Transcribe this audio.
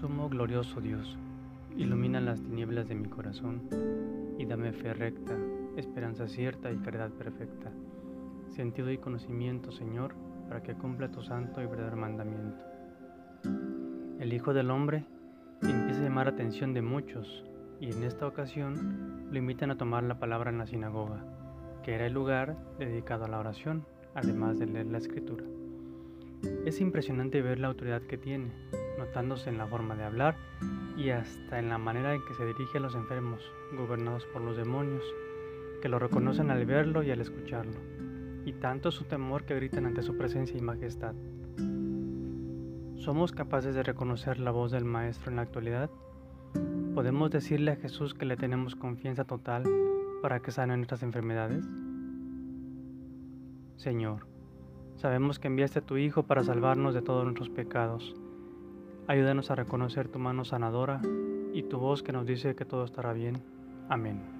Sumo glorioso Dios, ilumina las tinieblas de mi corazón y dame fe recta, esperanza cierta y caridad perfecta, sentido y conocimiento, Señor, para que cumpla tu santo y verdadero mandamiento. El Hijo del Hombre empieza a llamar la atención de muchos y en esta ocasión lo invitan a tomar la palabra en la sinagoga, que era el lugar dedicado a la oración, además de leer la escritura. Es impresionante ver la autoridad que tiene, notándose en la forma de hablar y hasta en la manera en que se dirige a los enfermos, gobernados por los demonios, que lo reconocen al verlo y al escucharlo, y tanto su temor que gritan ante su presencia y majestad. ¿Somos capaces de reconocer la voz del Maestro en la actualidad? ¿Podemos decirle a Jesús que le tenemos confianza total para que sane nuestras enfermedades? Señor, sabemos que enviaste a tu Hijo para salvarnos de todos nuestros pecados Ayúdanos a reconocer tu mano sanadora y tu voz que nos dice que todo estará bien. Amén.